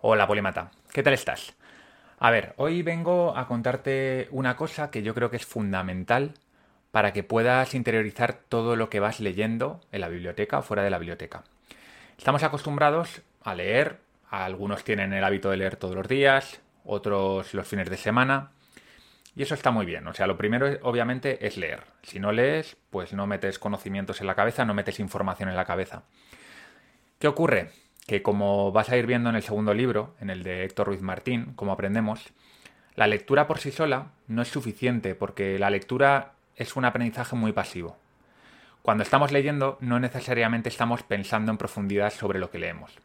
Hola, Polimata. ¿Qué tal estás? A ver, hoy vengo a contarte una cosa que yo creo que es fundamental para que puedas interiorizar todo lo que vas leyendo en la biblioteca o fuera de la biblioteca. Estamos acostumbrados a leer, algunos tienen el hábito de leer todos los días, otros los fines de semana, y eso está muy bien. O sea, lo primero obviamente es leer. Si no lees, pues no metes conocimientos en la cabeza, no metes información en la cabeza. ¿Qué ocurre? Que como vas a ir viendo en el segundo libro, en el de Héctor Ruiz Martín, como aprendemos, la lectura por sí sola no es suficiente porque la lectura es un aprendizaje muy pasivo. Cuando estamos leyendo no necesariamente estamos pensando en profundidad sobre lo que leemos.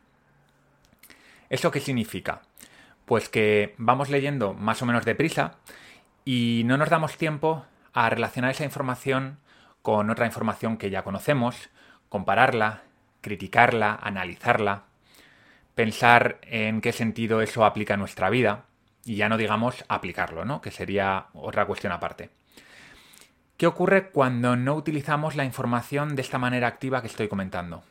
¿Eso qué significa? Pues que vamos leyendo más o menos deprisa y no nos damos tiempo a relacionar esa información con otra información que ya conocemos, compararla, criticarla, analizarla, pensar en qué sentido eso aplica a nuestra vida y ya no digamos aplicarlo, ¿no? Que sería otra cuestión aparte. ¿Qué ocurre cuando no utilizamos la información de esta manera activa que estoy comentando?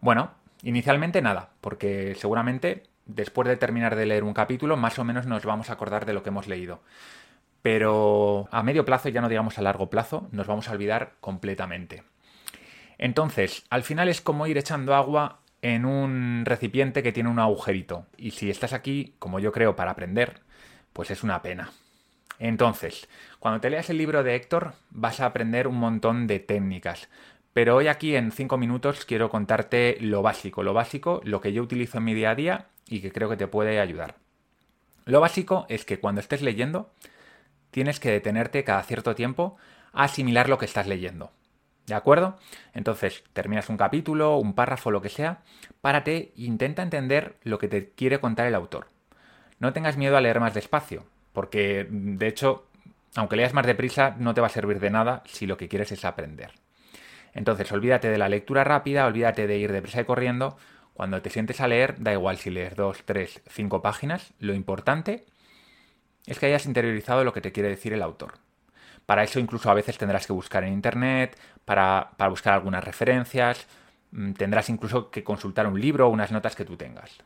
Bueno, inicialmente nada, porque seguramente después de terminar de leer un capítulo más o menos nos vamos a acordar de lo que hemos leído. Pero a medio plazo, ya no digamos a largo plazo, nos vamos a olvidar completamente. Entonces, al final es como ir echando agua en un recipiente que tiene un agujerito. Y si estás aquí, como yo creo, para aprender, pues es una pena. Entonces, cuando te leas el libro de Héctor, vas a aprender un montón de técnicas. Pero hoy aquí en cinco minutos quiero contarte lo básico, lo básico, lo que yo utilizo en mi día a día y que creo que te puede ayudar. Lo básico es que cuando estés leyendo, tienes que detenerte cada cierto tiempo a asimilar lo que estás leyendo. ¿De acuerdo? Entonces, terminas un capítulo, un párrafo, lo que sea, párate e intenta entender lo que te quiere contar el autor. No tengas miedo a leer más despacio, porque de hecho, aunque leas más deprisa, no te va a servir de nada si lo que quieres es aprender. Entonces, olvídate de la lectura rápida, olvídate de ir deprisa y corriendo. Cuando te sientes a leer, da igual si lees dos, tres, cinco páginas, lo importante es que hayas interiorizado lo que te quiere decir el autor. Para eso incluso a veces tendrás que buscar en Internet, para, buscar algunas referencias, mm, tendrás incluso que consultar un libro o unas notas que tú tengas.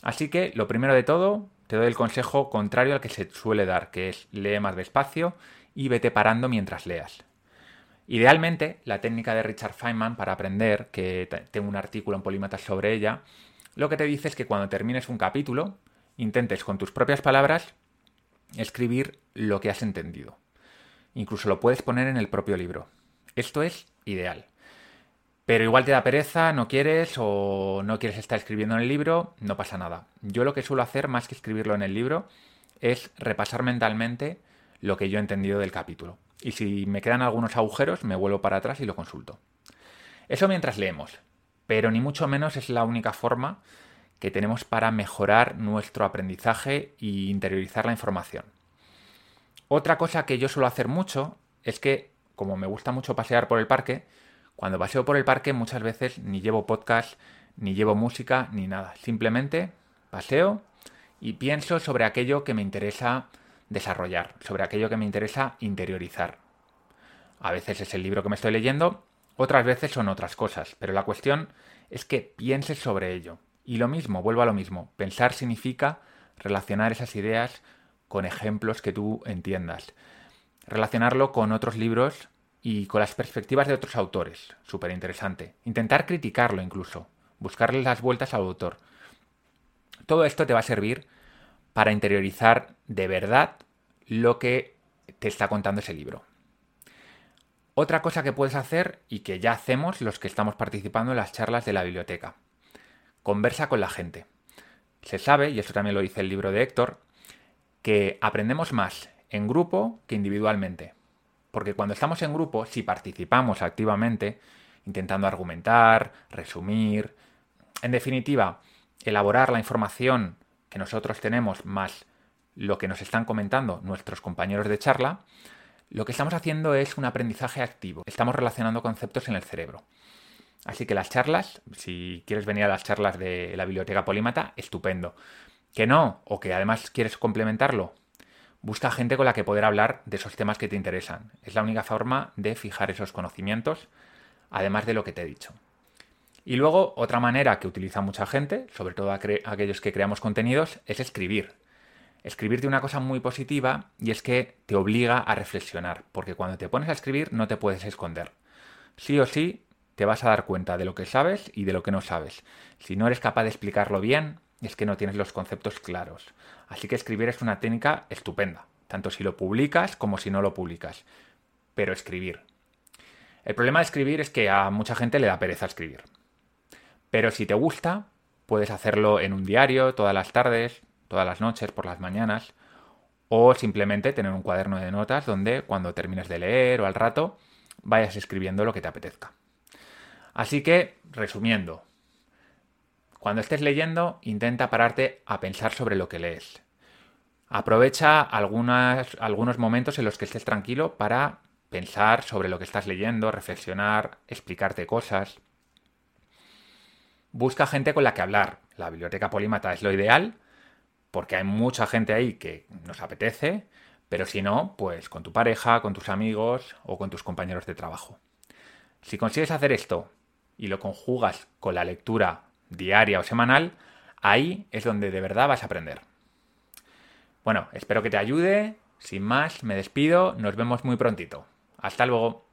Así que lo primero de todo, te doy el consejo contrario al que se suele dar, que es lee más despacio y vete parando mientras leas. Idealmente, la técnica de Richard Feynman para aprender, que tengo un artículo en Polímatas sobre ella, lo que te dice es que cuando termines un capítulo, intentes con tus propias palabras escribir lo que has entendido. Incluso lo puedes poner en el propio libro. Esto es ideal. Pero igual te da pereza, no quieres o no quieres estar escribiendo en el libro, no pasa nada. Yo lo que suelo hacer más que escribirlo en el libro es repasar mentalmente lo que yo he entendido del capítulo. Y si me quedan algunos agujeros, me vuelvo para atrás y lo consulto. Eso mientras leemos. Pero ni mucho menos es la única forma que tenemos para mejorar nuestro aprendizaje e interiorizar la información. Otra cosa que yo suelo hacer mucho es que, como me gusta mucho pasear por el parque, cuando paseo por el parque muchas veces ni llevo podcast, ni llevo música, ni nada. Simplemente paseo y pienso sobre aquello que me interesa desarrollar, sobre aquello que me interesa interiorizar. A veces es el libro que me estoy leyendo, otras veces son otras cosas, pero la cuestión es que pienses sobre ello. Y lo mismo, vuelvo a lo mismo. Pensar significa relacionar esas ideas con ejemplos que tú entiendas. Relacionarlo con otros libros y con las perspectivas de otros autores. Súper interesante. Intentar criticarlo incluso. Buscarle las vueltas al autor. Todo esto te va a servir para interiorizar de verdad lo que te está contando ese libro. Otra cosa que puedes hacer y que ya hacemos los que estamos participando en las charlas de la biblioteca conversa con la gente. Se sabe, y eso también lo dice el libro de Héctor, que aprendemos más en grupo que individualmente. Porque cuando estamos en grupo, si participamos activamente, intentando argumentar, resumir, en definitiva, elaborar la información que nosotros tenemos más lo que nos están comentando nuestros compañeros de charla, lo que estamos haciendo es un aprendizaje activo. Estamos relacionando conceptos en el cerebro. Así que las charlas, si quieres venir a las charlas de la biblioteca polímata, estupendo. Que no, o que además quieres complementarlo, busca gente con la que poder hablar de esos temas que te interesan. Es la única forma de fijar esos conocimientos, además de lo que te he dicho. Y luego, otra manera que utiliza mucha gente, sobre todo aquellos que creamos contenidos, es escribir. Escribir de una cosa muy positiva y es que te obliga a reflexionar, porque cuando te pones a escribir no te puedes esconder. Sí o sí te vas a dar cuenta de lo que sabes y de lo que no sabes. Si no eres capaz de explicarlo bien, es que no tienes los conceptos claros. Así que escribir es una técnica estupenda, tanto si lo publicas como si no lo publicas. Pero escribir. El problema de escribir es que a mucha gente le da pereza escribir. Pero si te gusta, puedes hacerlo en un diario, todas las tardes, todas las noches, por las mañanas, o simplemente tener un cuaderno de notas donde cuando termines de leer o al rato vayas escribiendo lo que te apetezca. Así que, resumiendo, cuando estés leyendo, intenta pararte a pensar sobre lo que lees. Aprovecha algunos momentos en los que estés tranquilo para pensar sobre lo que estás leyendo, reflexionar, explicarte cosas. Busca gente con la que hablar. La biblioteca polímata es lo ideal, porque hay mucha gente ahí que nos apetece, pero si no, pues con tu pareja, con tus amigos o con tus compañeros de trabajo. Si consigues hacer esto y lo conjugas con la lectura diaria o semanal, ahí es donde de verdad vas a aprender. Bueno, espero que te ayude. Sin más, me despido. Nos vemos muy prontito. Hasta luego.